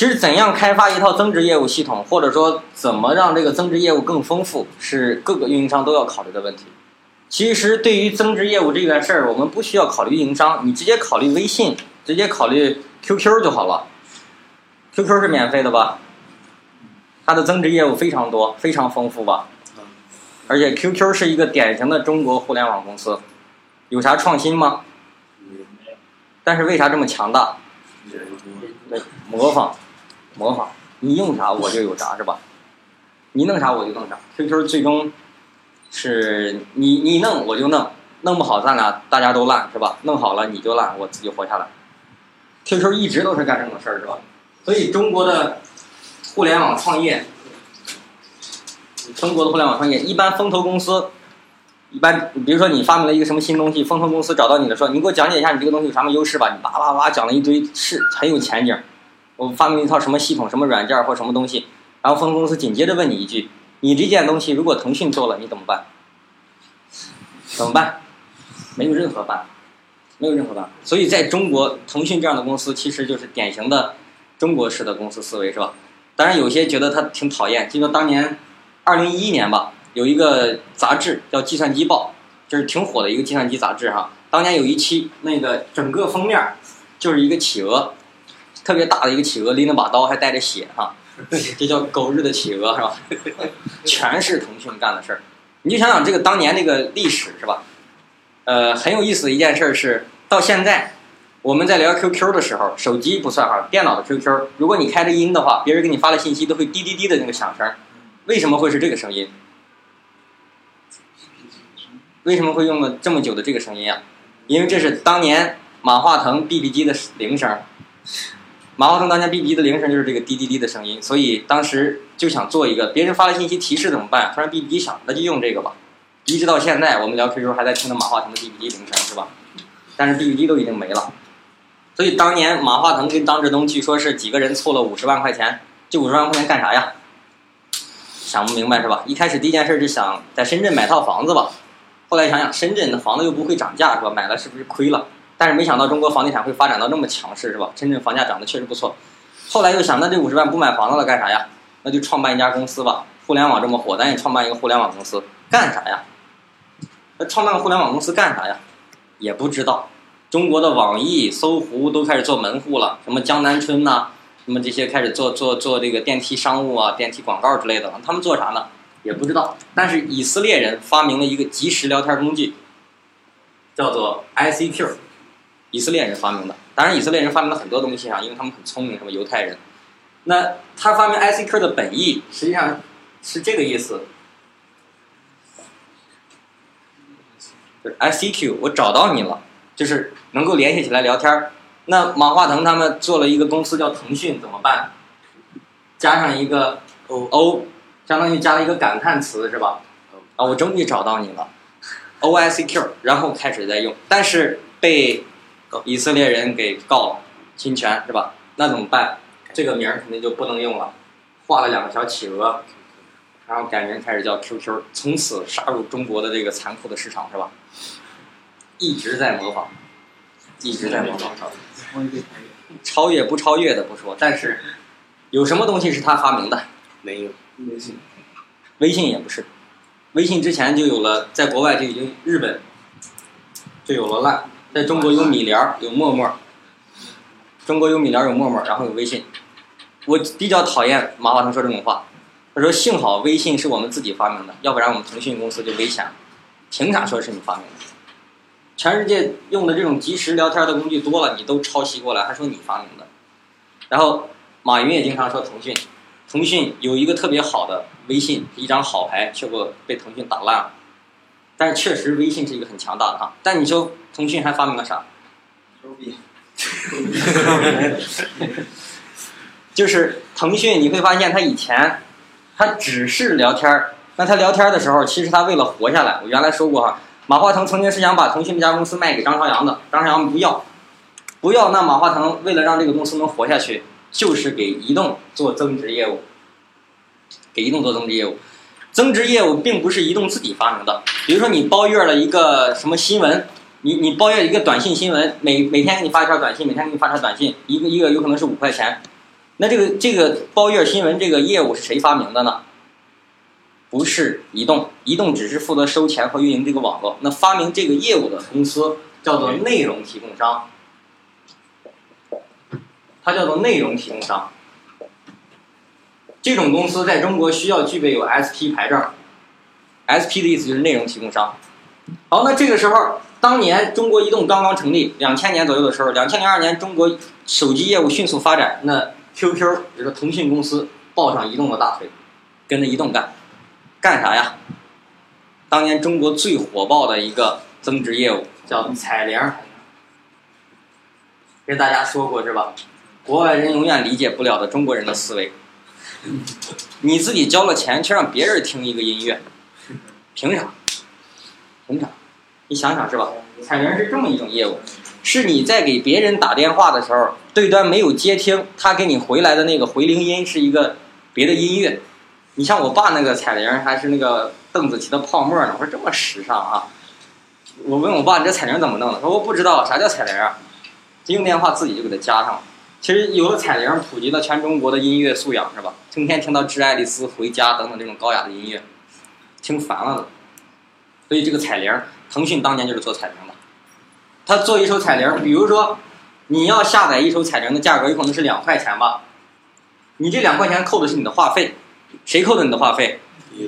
其实怎样开发一套增值业务系统，或者说怎么让这个增值业务更丰富，是各个运营商都要考虑的问题。其实对于增值业务这件事儿，我们不需要考虑运营商，你直接考虑微信，直接考虑 QQ 就好了。QQ 是免费的吧？它的增值业务非常多，非常丰富吧？而且 QQ 是一个典型的中国互联网公司，有啥创新吗？但是为啥这么强大？对，模仿，模仿，你用啥 我就有啥是吧？你弄啥我就弄啥。QQ 最终是你你弄我就弄，弄不好咱俩大家都烂是吧？弄好了你就烂，我自己活下来。QQ 一直都是干这种事儿是吧？所以中国的互联网创业。中国的互联网创业，一般风投公司，一般比如说你发明了一个什么新东西，风投公司找到你的说，你给我讲解一下你这个东西有什么优势吧。你叭叭叭讲了一堆，是很有前景。我发明一套什么系统、什么软件或什么东西，然后分公司紧接着问你一句：你这件东西如果腾讯做了，你怎么办？怎么办？没有任何办，没有任何办。所以在中国，腾讯这样的公司其实就是典型的中国式的公司思维，是吧？当然有些觉得他挺讨厌，就说当年。二零一一年吧，有一个杂志叫《计算机报》，就是挺火的一个计算机杂志哈。当年有一期，那个整个封面就是一个企鹅，特别大的一个企鹅，拎了把刀，还带着血哈。这叫狗日的企鹅是吧？全是腾讯干的事儿。你就想想这个当年那个历史是吧？呃，很有意思的一件事是，到现在我们在聊 QQ 的时候，手机不算哈，电脑的 QQ，如果你开着音的话，别人给你发的信息都会滴滴滴的那个响声。为什么会是这个声音？为什么会用了这么久的这个声音啊？因为这是当年马化腾 BB 机的铃声。马化腾当年 BB 的铃声就是这个滴滴滴的声音，所以当时就想做一个，别人发了信息提示怎么办？突然 BB 机响，那就用这个吧。一直到现在，我们聊 QQ 还在听着马化腾的 BB 机铃声，是吧？但是 BB 机都已经没了。所以当年马化腾跟张志东据说是几个人凑了五十万块钱，这五十万块钱干啥呀？想不明白是吧？一开始第一件事就想在深圳买套房子吧，后来想想深圳的房子又不会涨价是吧？买了是不是亏了？但是没想到中国房地产会发展到那么强势是吧？深圳房价涨得确实不错。后来又想，那这五十万不买房子了干啥呀？那就创办一家公司吧。互联网这么火，咱也创办一个互联网公司，干啥呀？那创办个互联网公司干啥呀？也不知道。中国的网易、搜狐都开始做门户了，什么江南春呐。什么这些开始做做做这个电梯商务啊、电梯广告之类的，他们做啥呢？也不知道。但是以色列人发明了一个即时聊天工具，叫做 ICQ，以色列人发明的。当然，以色列人发明了很多东西啊，因为他们很聪明，什么犹太人。那他发明 ICQ 的本意实际上是这个意思，就是 ICQ，我找到你了，就是能够联系起来聊天。那马化腾他们做了一个公司叫腾讯，怎么办？加上一个 O，相当于加了一个感叹词是吧？啊，我终于找到你了，O I C Q，然后开始在用，但是被以色列人给告了侵权是吧？那怎么办？这个名儿肯定就不能用了，画了两个小企鹅，然后改名开始叫 Q Q，从此杀入中国的这个残酷的市场是吧？一直在模仿，一直在模仿。超越不超越的不说，但是有什么东西是他发明的？没有微信，微信也不是，微信之前就有了，在国外就已经日本就有了烂，在中国有米聊，有陌陌，中国有米聊有陌陌，然后有微信。我比较讨厌马化腾说这种话，他说幸好微信是我们自己发明的，要不然我们腾讯公司就危险了。凭啥说是你发明的？全世界用的这种即时聊天的工具多了，你都抄袭过来，还说你发明的。然后马云也经常说腾讯，腾讯有一个特别好的微信，一张好牌，结果被腾讯打烂了。但是确实微信是一个很强大的哈。但你说腾讯还发明了啥？手笔。就是腾讯，你会发现它以前它只是聊天儿，那它聊天的时候，其实它为了活下来，我原来说过哈。马化腾曾经是想把腾讯这家公司卖给张朝阳的，张朝阳不要，不要。那马化腾为了让这个公司能活下去，就是给移动做增值业务，给移动做增值业务。增值业务并不是移动自己发明的。比如说你包月了一个什么新闻，你你包月一个短信新闻，每每天给你发一条短信，每天给你发条短信，一个一个有可能是五块钱。那这个这个包月新闻这个业务是谁发明的呢？不是移动，移动只是负责收钱和运营这个网络。那发明这个业务的公司叫做内容提供商，它叫做内容提供商。这种公司在中国需要具备有 SP 牌照，SP 的意思就是内容提供商。好，那这个时候，当年中国移动刚刚成立，两千年左右的时候，两千零二年中国手机业务迅速发展，那 QQ，也就是腾讯公司抱上移动的大腿，跟着移动干，干啥呀？当年中国最火爆的一个增值业务叫彩铃，跟大家说过是吧？国外人永远理解不了的中国人的思维。你自己交了钱，却让别人听一个音乐，凭啥？凭啥？你想想是吧？彩铃是这么一种业务，是你在给别人打电话的时候，对端没有接听，他给你回来的那个回铃音是一个别的音乐。你像我爸那个彩铃，还是那个邓紫棋的《泡沫》呢。我说这么时尚啊！我问我爸，你这彩铃怎么弄的？说我不知道，啥叫彩铃啊？用电话自己就给它加上了。其实有了彩铃，普及了全中国的音乐素养，是吧？成天听到《致爱丽丝》《回家》等等这种高雅的音乐，听烦了都。所以这个彩铃，腾讯当年就是做彩铃的。他做一首彩铃，比如说你要下载一首彩铃的价格有可能是两块钱吧，你这两块钱扣的是你的话费，谁扣的你的话费？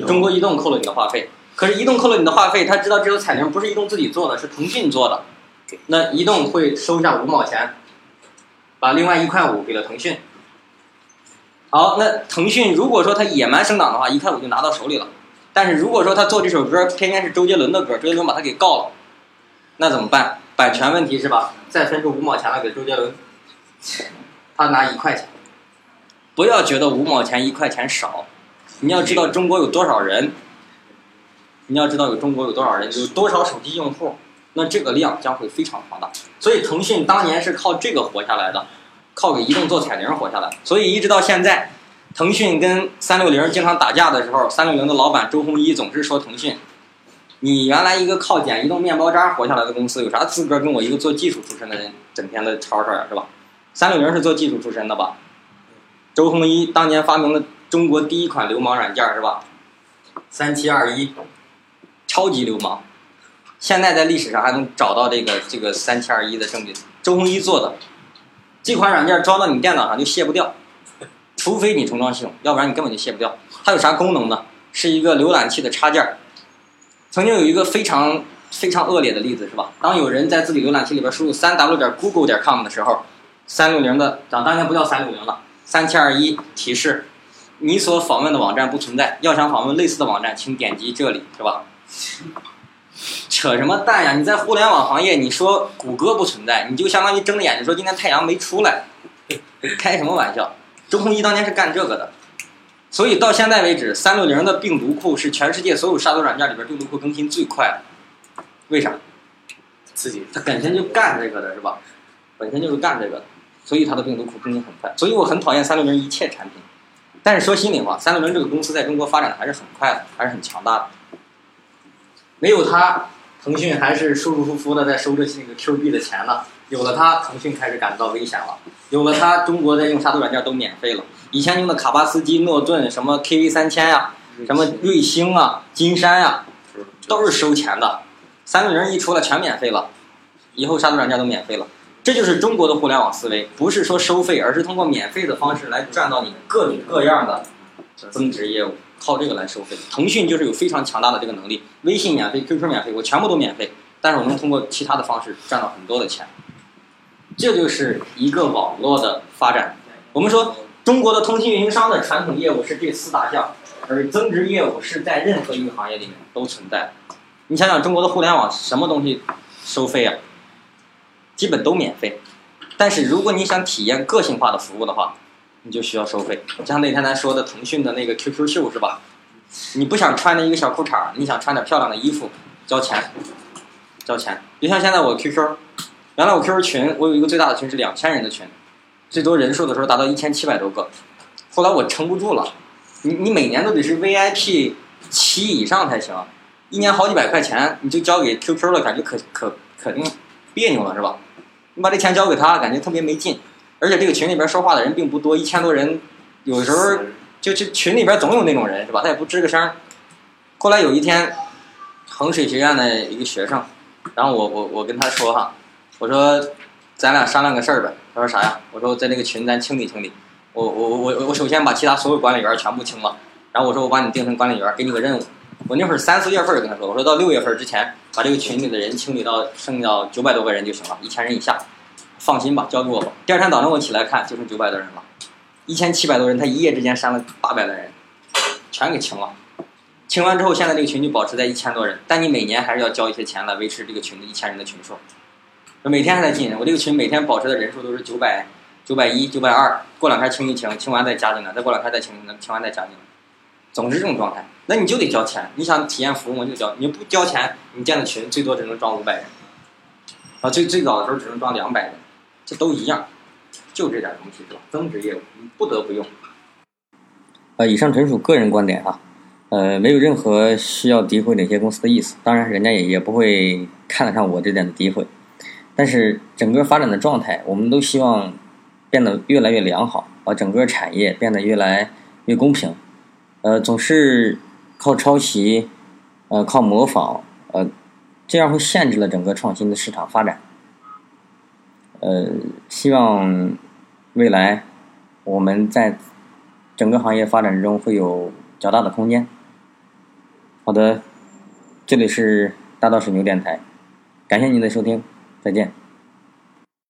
中国移动扣了你的话费。可是移动扣了你的话费，他知道这首彩铃不是移动自己做的，是腾讯做的，那移动会收下五毛钱。把另外一块五给了腾讯。好，那腾讯如果说他野蛮生长的话，一块五就拿到手里了。但是如果说他做这首歌偏偏是周杰伦的歌，周杰伦把他给告了，那怎么办？版权问题是吧？再分出五毛钱来给周杰伦，他拿一块钱。不要觉得五毛钱一块钱少，你要知道中国有多少人，你要知道有中国有多少人，有多少手机用户。那这个量将会非常庞大，所以腾讯当年是靠这个活下来的，靠给移动做彩铃活下来。所以一直到现在，腾讯跟三六零经常打架的时候，三六零的老板周鸿祎总是说腾讯：“你原来一个靠捡移动面包渣活下来的公司，有啥资格跟我一个做技术出身的人整天的吵吵呀，是吧？”三六零是做技术出身的吧？周鸿祎当年发明了中国第一款流氓软件是吧？三七二一，超级流氓。现在在历史上还能找到这个这个三七二一的证据，周鸿祎做的这款软件装到你电脑上就卸不掉，除非你重装系统，要不然你根本就卸不掉。它有啥功能呢？是一个浏览器的插件。曾经有一个非常非常恶劣的例子是吧？当有人在自己浏览器里边输入三 w 点 google 点 com 的时候，三六零的当当年不叫三六零了，三七二一提示你所访问的网站不存在，要想访问类似的网站，请点击这里，是吧？扯什么淡呀！你在互联网行业，你说谷歌不存在，你就相当于睁着眼睛说今天太阳没出来，开什么玩笑？周鸿祎当年是干这个的，所以到现在为止，三六零的病毒库是全世界所有杀毒软件里边病毒库更新最快的。为啥？自己他本身就干这个的是吧？本身就是干这个的，所以它的病毒库更新很快。所以我很讨厌三六零一切产品，但是说心里话，三六零这个公司在中国发展的还是很快的，还是很强大的。没有它。腾讯还是舒舒服服的在收着那个 Q 币的钱呢。有了它，腾讯开始感到危险了。有了它，中国在用杀毒软件都免费了。以前用的卡巴斯基、诺顿、什么 KV 三千呀，什么瑞星啊、金山呀，都是收钱的。三六零一出来全免费了，以后杀毒软件都免费了。这就是中国的互联网思维，不是说收费，而是通过免费的方式来赚到你各种各样的增值业务。靠这个来收费，腾讯就是有非常强大的这个能力。微信免费，QQ 免费，我全部都免费，但是我能通过其他的方式赚到很多的钱。这就是一个网络的发展。我们说中国的通信运营商的传统业务是这四大项，而增值业务是在任何一个行业里面都存在。你想想中国的互联网什么东西收费啊？基本都免费。但是如果你想体验个性化的服务的话，你就需要收费，就像那天咱说的腾讯的那个 QQ 秀是吧？你不想穿那一个小裤衩你想穿点漂亮的衣服，交钱，交钱。就像现在我 QQ，原来我 QQ 群，我有一个最大的群是两千人的群，最多人数的时候达到一千七百多个，后来我撑不住了，你你每年都得是 VIP 七以上才行，一年好几百块钱你就交给 QQ 了，感觉可可肯定别扭了是吧？你把这钱交给他，感觉特别没劲。而且这个群里边说话的人并不多，一千多人，有的时候就就群里边总有那种人是吧？他也不吱个声。后来有一天，衡水学院的一个学生，然后我我我跟他说哈，我说咱俩商量个事儿呗。他说啥呀？我说在那个群咱清理清理。我我我我我首先把其他所有管理员全部清了，然后我说我把你定成管理员，给你个任务。我那会儿三四月份就跟他说，我说到六月份之前把这个群里的人清理到剩下九百多个人就行了，一千人以下，放心吧，交给我吧。第二天早上我起来看，就剩九百多人了，一千七百多人，他一夜之间删了八百来人，全给清了。清完之后，现在这个群就保持在一千多人，但你每年还是要交一些钱来维持这个群的一千人的群数。每天还在进，我这个群每天保持的人数都是九百、九百一、九百二，过两天清一清，清完再加进来，再过两天再清，清完再加进来，总是这种状态。那你就得交钱，你想体验服务我就交，你不交钱，你建的群最多只能装五百人，啊，最最早的时候只能装两百人，这都一样，就这点东西是吧？增值业务你不得不用。呃，以上纯属个人观点啊。呃，没有任何需要诋毁哪些公司的意思，当然人家也也不会看得上我这点的诋毁。但是整个发展的状态，我们都希望变得越来越良好，把整个产业变得越来越公平。呃，总是靠抄袭，呃，靠模仿，呃，这样会限制了整个创新的市场发展。呃，希望未来我们在整个行业发展中会有较大的空间。好的，这里是大道水牛电台，感谢您的收听，再见。